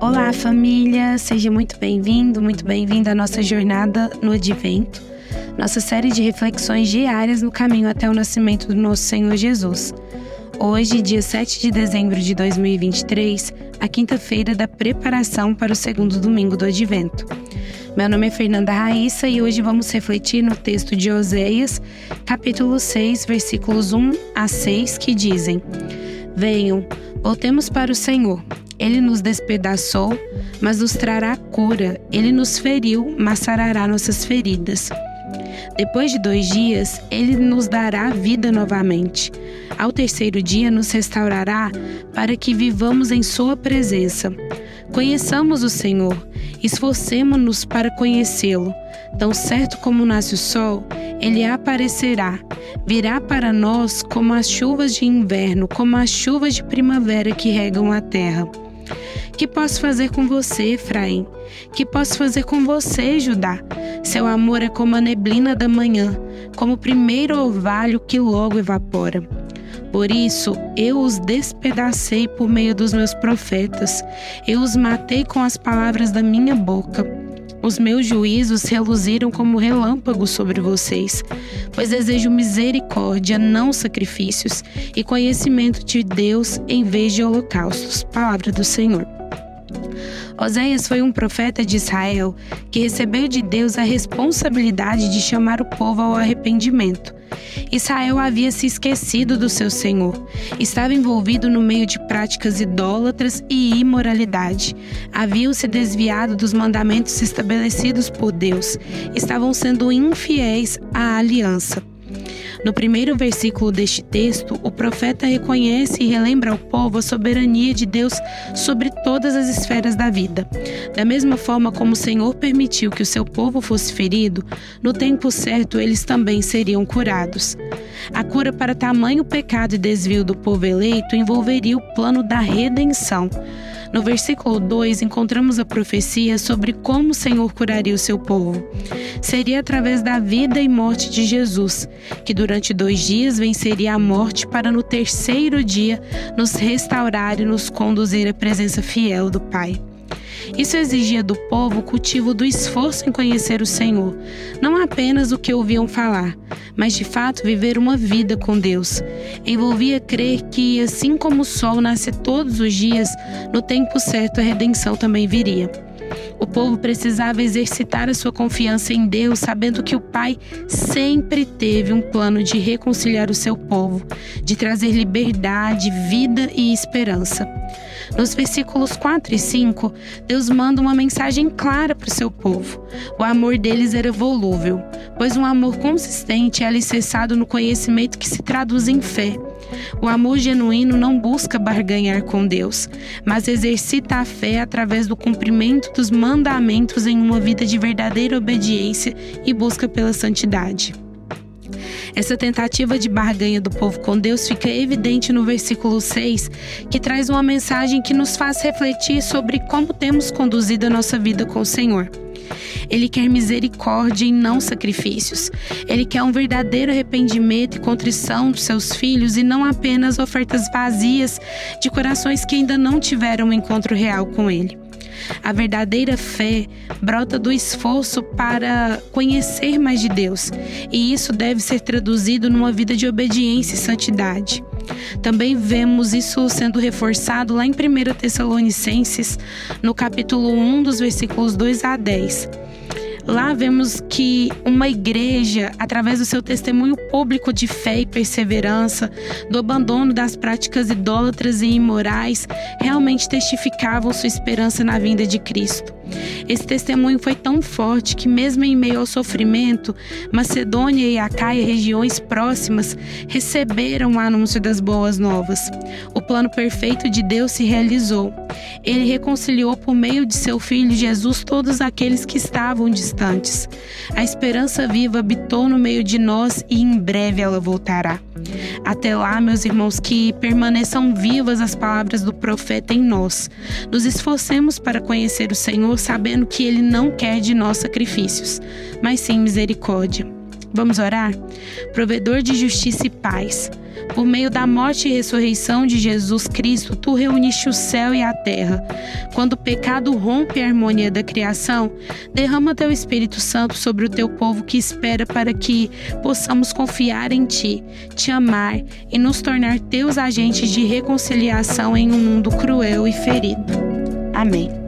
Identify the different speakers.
Speaker 1: Olá, família! Seja muito bem-vindo, muito bem-vinda à nossa jornada no Advento, nossa série de reflexões diárias no caminho até o nascimento do nosso Senhor Jesus. Hoje, dia 7 de dezembro de 2023, a quinta-feira da preparação para o segundo domingo do Advento. Meu nome é Fernanda Raíssa e hoje vamos refletir no texto de Oséias, capítulo 6, versículos 1 a 6, que dizem: Venham, voltemos para o Senhor ele nos despedaçou, mas nos trará cura. Ele nos feriu, mas sarará nossas feridas. Depois de dois dias, ele nos dará vida novamente. Ao terceiro dia, nos restaurará para que vivamos em Sua presença. Conheçamos o Senhor, esforcemo-nos para conhecê-lo. Tão certo como nasce o sol, ele aparecerá. Virá para nós como as chuvas de inverno, como as chuvas de primavera que regam a terra. Que posso fazer com você, Efraim? Que posso fazer com você, Judá? Seu amor é como a neblina da manhã, como o primeiro orvalho que logo evapora. Por isso, eu os despedacei por meio dos meus profetas, eu os matei com as palavras da minha boca. Os meus juízos reluziram como relâmpagos sobre vocês, pois desejo misericórdia, não sacrifícios, e conhecimento de Deus em vez de holocaustos. Palavra do Senhor. Oséias foi um profeta de Israel que recebeu de Deus a responsabilidade de chamar o povo ao arrependimento. Israel havia se esquecido do seu Senhor, estava envolvido no meio de práticas idólatras e imoralidade. Haviam se desviado dos mandamentos estabelecidos por Deus, estavam sendo infiéis à aliança. No primeiro versículo deste texto, o profeta reconhece e relembra ao povo a soberania de Deus sobre todas as esferas da vida. Da mesma forma como o Senhor permitiu que o seu povo fosse ferido, no tempo certo eles também seriam curados. A cura para tamanho pecado e desvio do povo eleito envolveria o plano da redenção. No versículo 2, encontramos a profecia sobre como o Senhor curaria o seu povo. Seria através da vida e morte de Jesus, que durante dois dias venceria a morte para no terceiro dia nos restaurar e nos conduzir à presença fiel do Pai. Isso exigia do povo o cultivo do esforço em conhecer o Senhor, não apenas o que ouviam falar, mas de fato viver uma vida com Deus. Envolvia crer que, assim como o sol nasce todos os dias, no tempo certo a redenção também viria. O povo precisava exercitar a sua confiança em Deus, sabendo que o Pai sempre teve um plano de reconciliar o seu povo, de trazer liberdade, vida e esperança. Nos versículos 4 e 5, Deus manda uma mensagem clara para o seu povo. O amor deles era volúvel, pois um amor consistente é alicerçado no conhecimento que se traduz em fé. O amor genuíno não busca barganhar com Deus, mas exercita a fé através do cumprimento dos mandamentos em uma vida de verdadeira obediência e busca pela santidade. Essa tentativa de barganha do povo com Deus fica evidente no versículo 6, que traz uma mensagem que nos faz refletir sobre como temos conduzido a nossa vida com o Senhor. Ele quer misericórdia e não sacrifícios. Ele quer um verdadeiro arrependimento e contrição dos seus filhos e não apenas ofertas vazias de corações que ainda não tiveram um encontro real com Ele. A verdadeira fé brota do esforço para conhecer mais de Deus, e isso deve ser traduzido numa vida de obediência e santidade. Também vemos isso sendo reforçado lá em 1 Tessalonicenses, no capítulo 1, dos versículos 2 a 10 Voice. Lá vemos que uma igreja, através do seu testemunho público de fé e perseverança, do abandono das práticas idólatras e imorais, realmente testificavam sua esperança na vinda de Cristo. Esse testemunho foi tão forte que, mesmo em meio ao sofrimento, Macedônia e Acaia, regiões próximas, receberam o anúncio das boas novas. O plano perfeito de Deus se realizou. Ele reconciliou por meio de seu Filho Jesus todos aqueles que estavam distantes. A esperança viva habitou no meio de nós e em breve ela voltará. Até lá, meus irmãos, que permaneçam vivas as palavras do profeta em nós. Nos esforcemos para conhecer o Senhor, sabendo que Ele não quer de nós sacrifícios, mas sim misericórdia. Vamos orar? Provedor de justiça e paz. Por meio da morte e ressurreição de Jesus Cristo, tu reuniste o céu e a terra. Quando o pecado rompe a harmonia da criação, derrama teu Espírito Santo sobre o teu povo que espera para que possamos confiar em ti, te amar e nos tornar teus agentes de reconciliação em um mundo cruel e ferido. Amém.